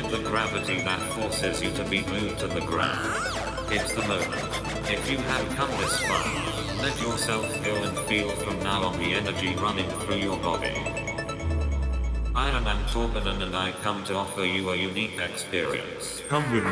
fly, the gravity that forces you to be glued to the ground. It's the moment. If you have come this far, let yourself go and feel from now on the energy running through your body. I am Antorbanen and I come to offer you a unique experience. Come with me.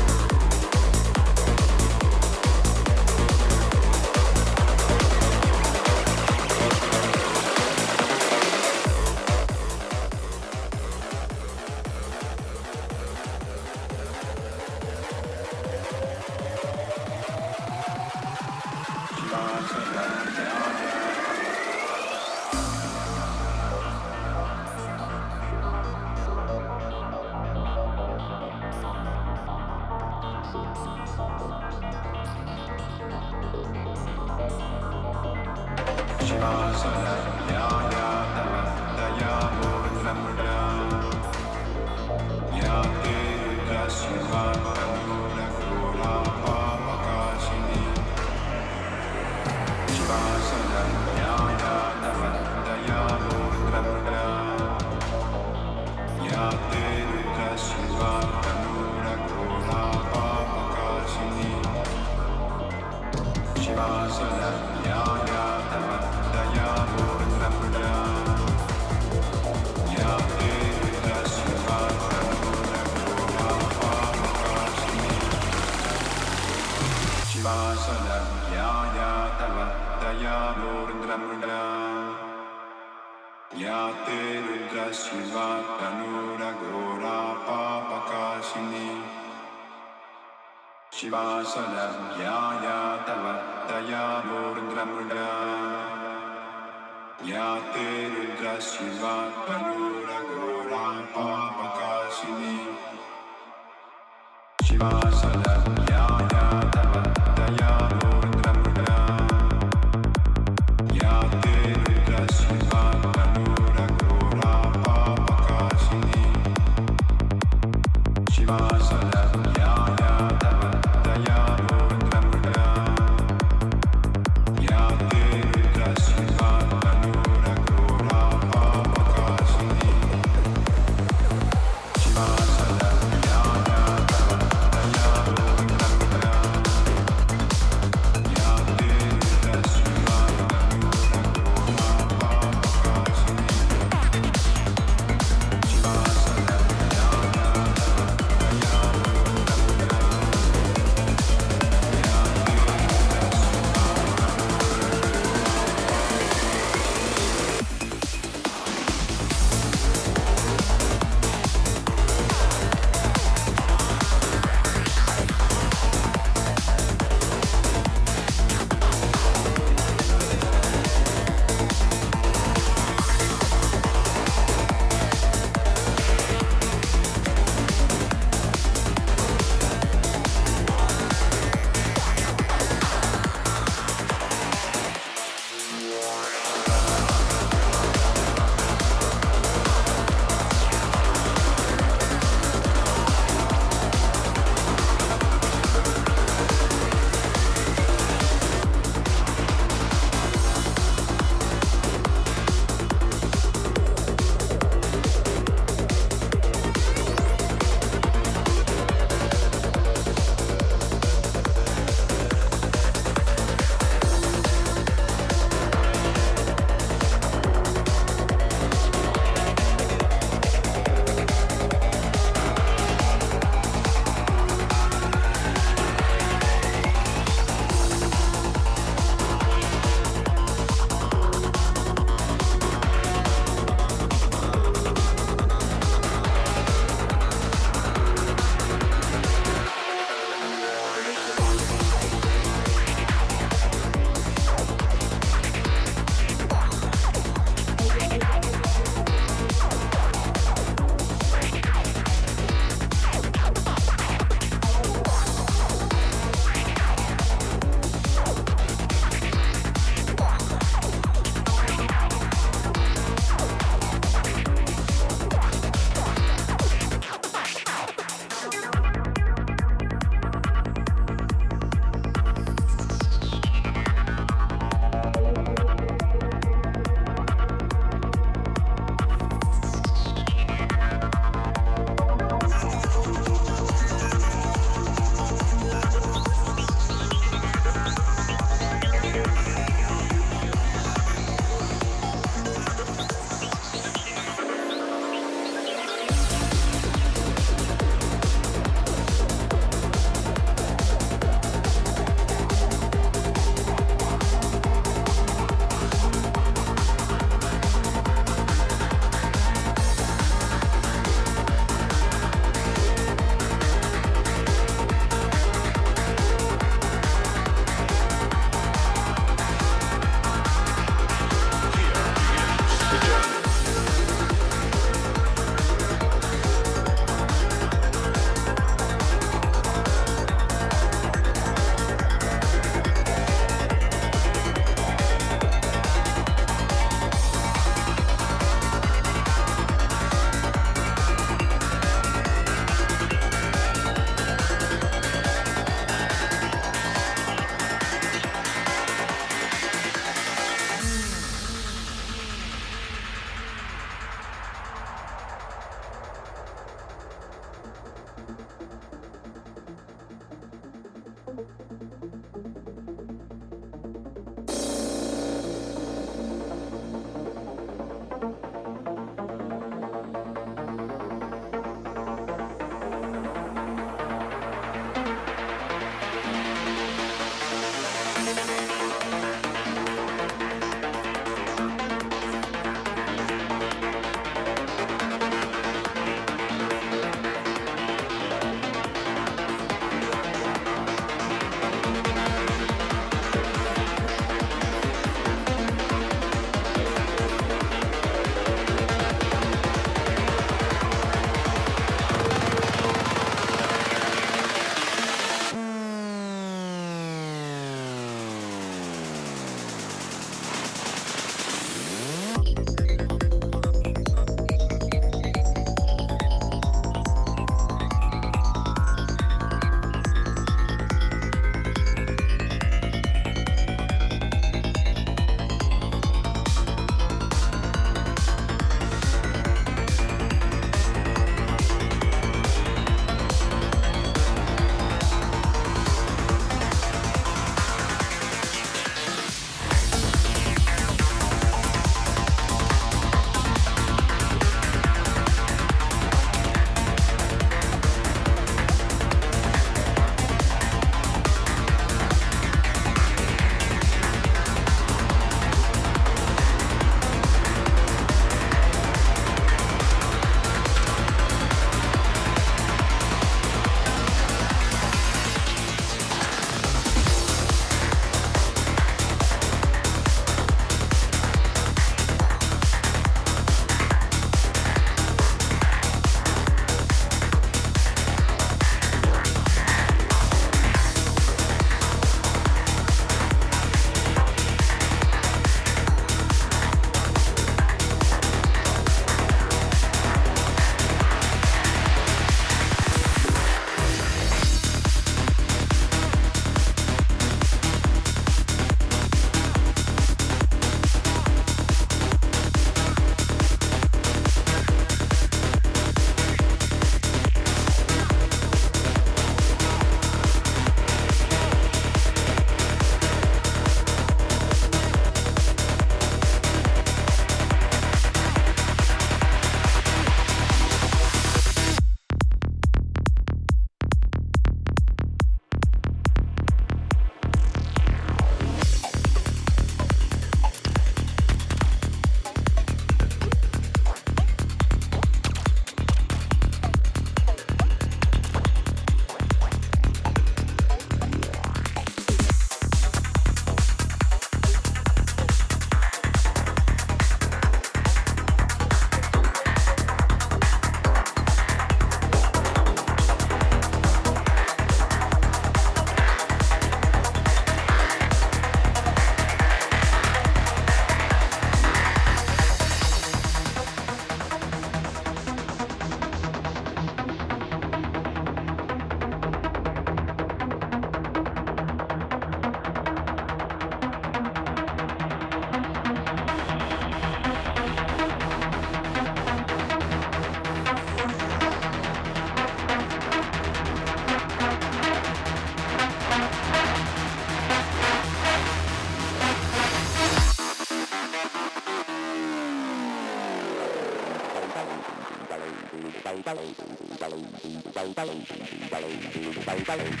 Bye.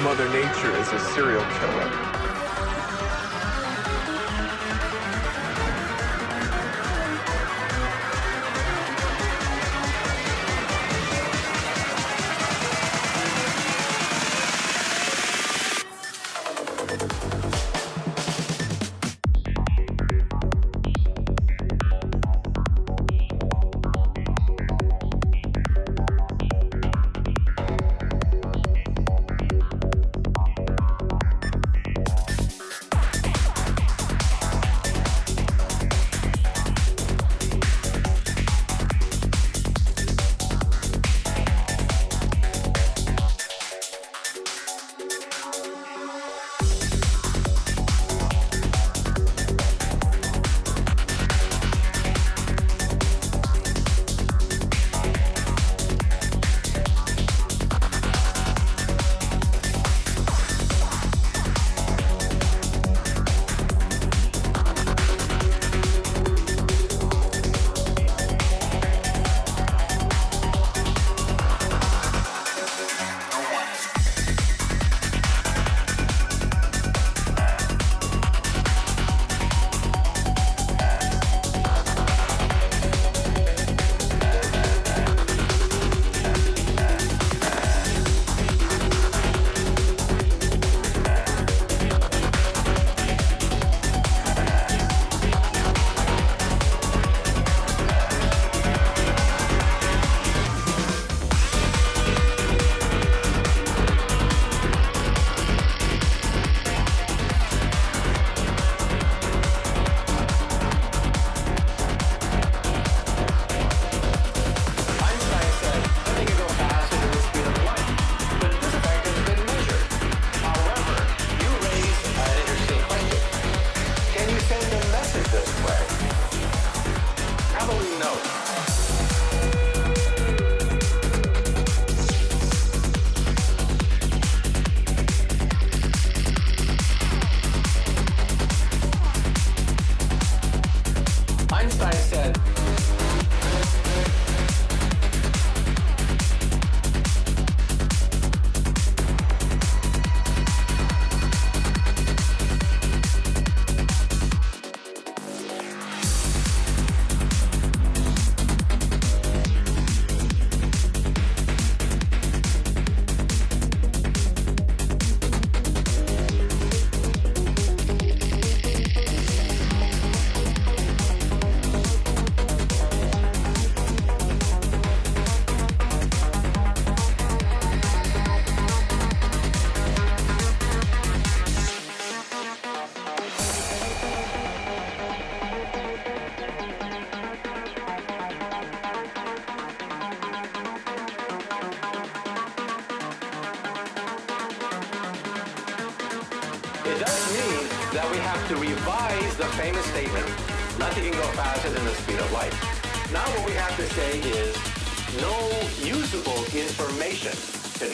Mother Nature is a serial killer.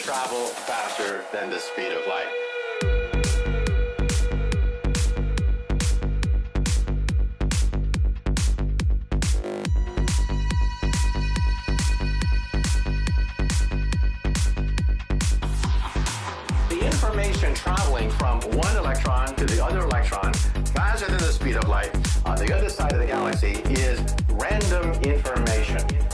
travel faster than the speed of light. The information traveling from one electron to the other electron faster than the speed of light on the other side of the galaxy is random information.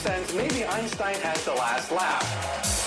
sense, maybe Einstein has the last laugh.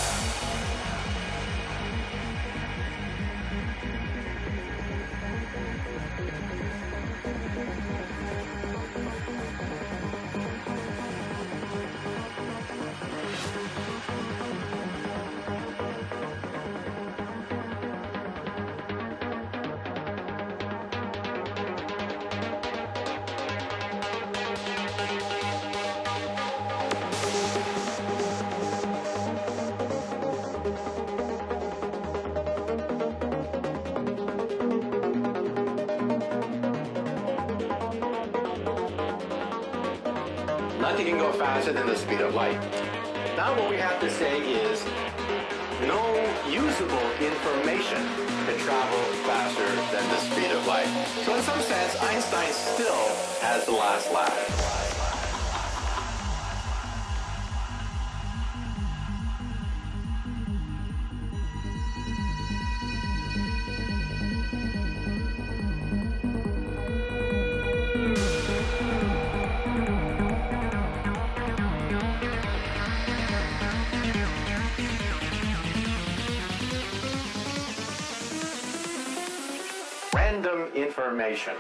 information.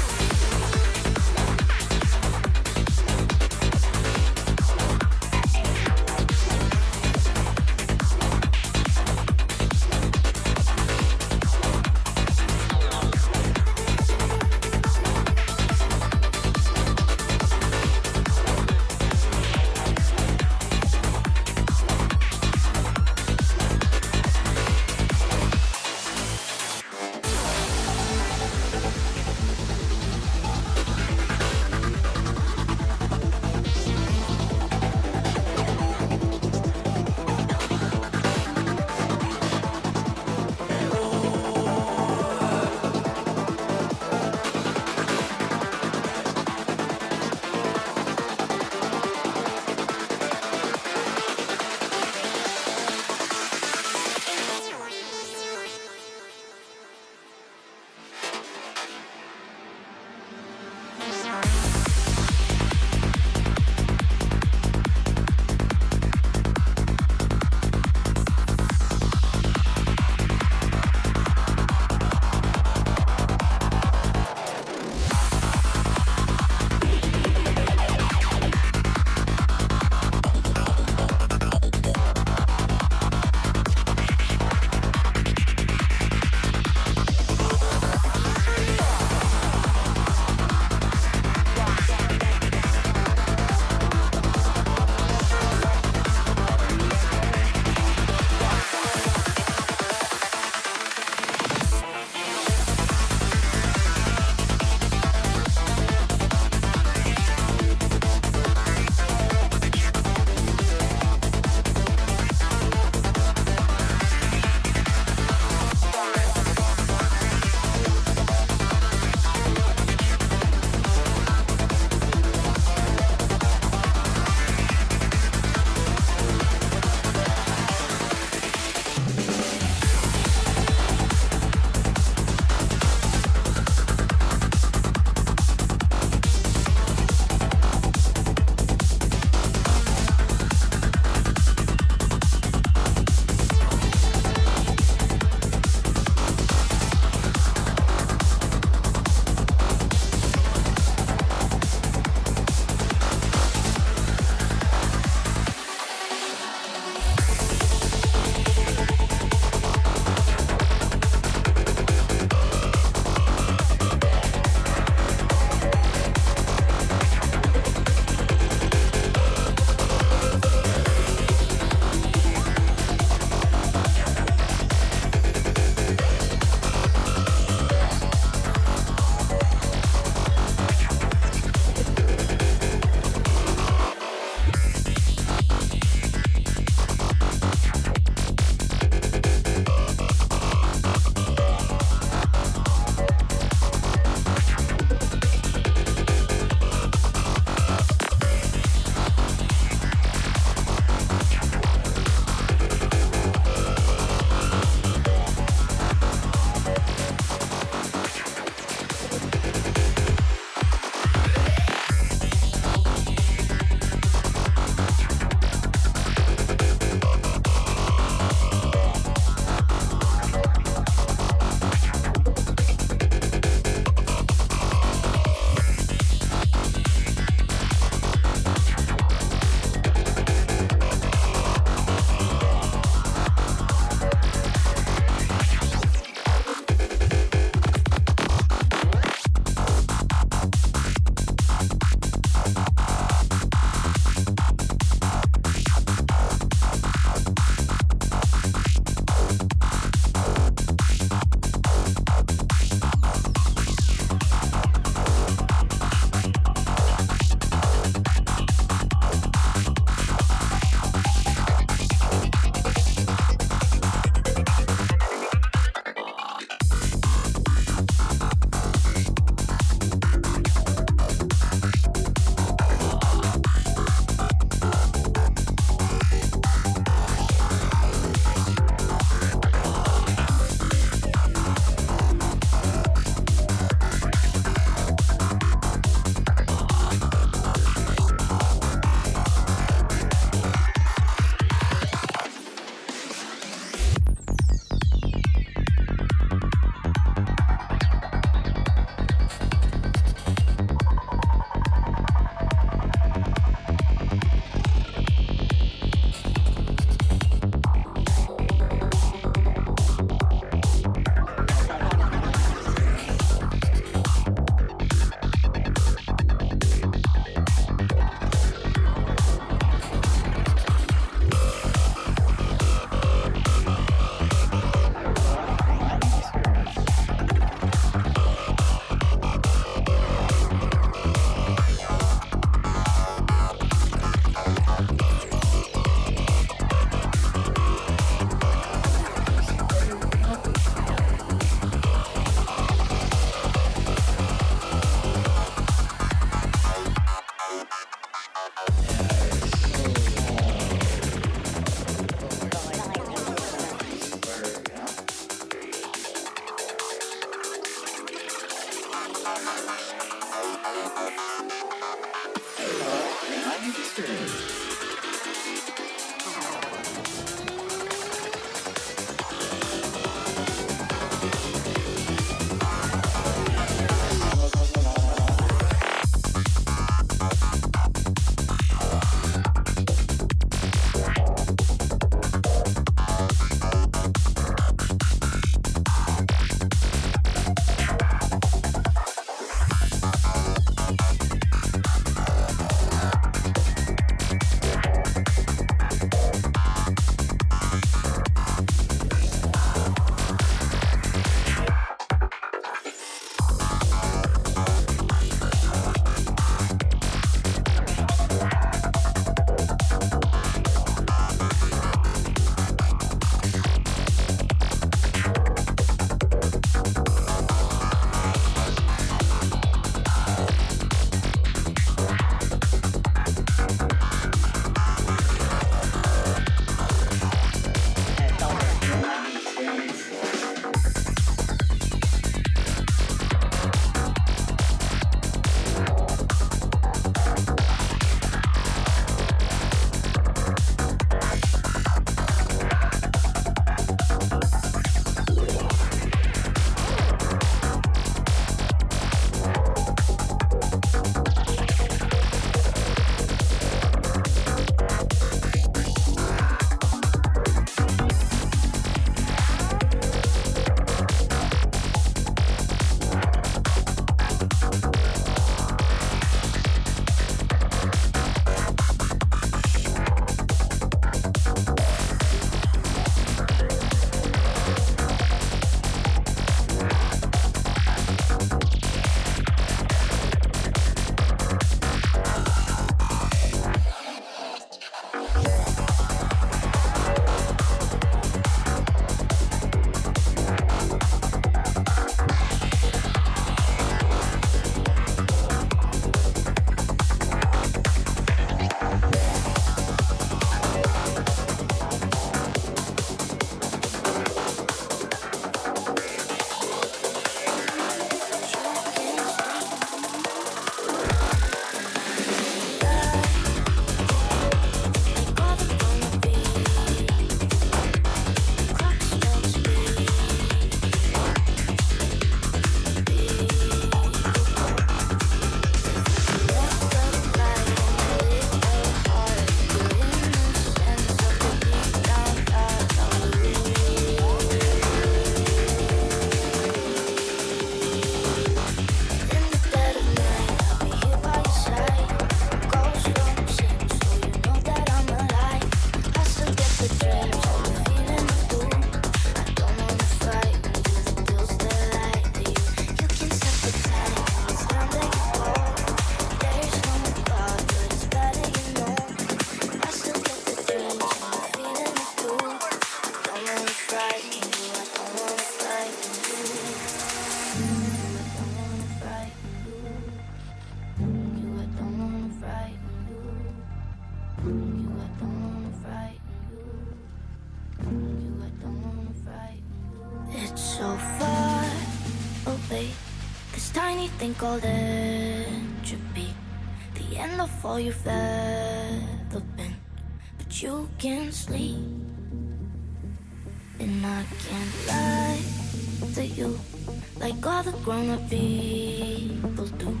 people do.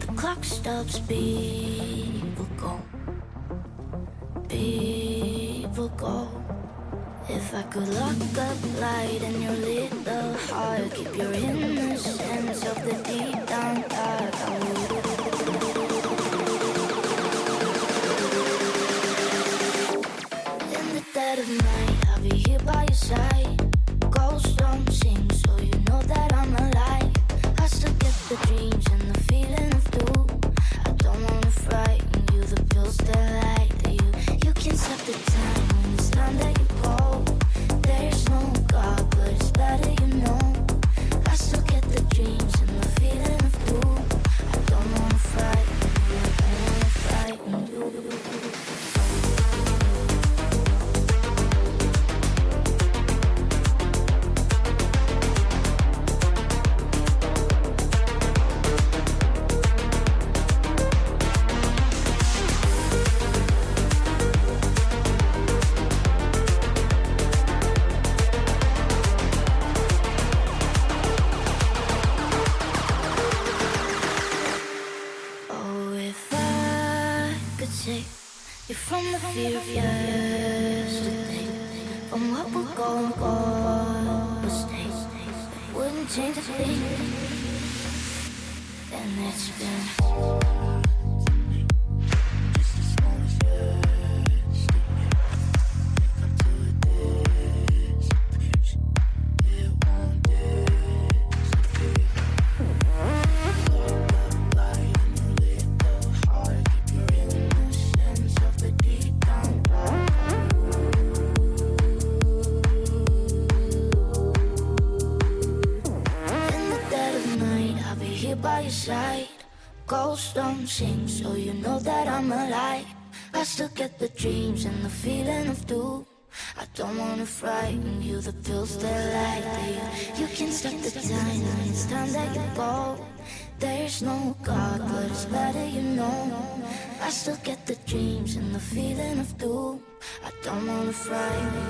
The clock stops, people go. People go. If I could lock up light in your little heart, keep your innocence of the deep down dark, I would. Get the dreams and the feeling of doom. I don't wanna frighten you, the pills they like you. You can stop the time when it's time that you go. There's no God, but it's better you know. I still get the dreams and the feeling of doom. I don't wanna frighten you.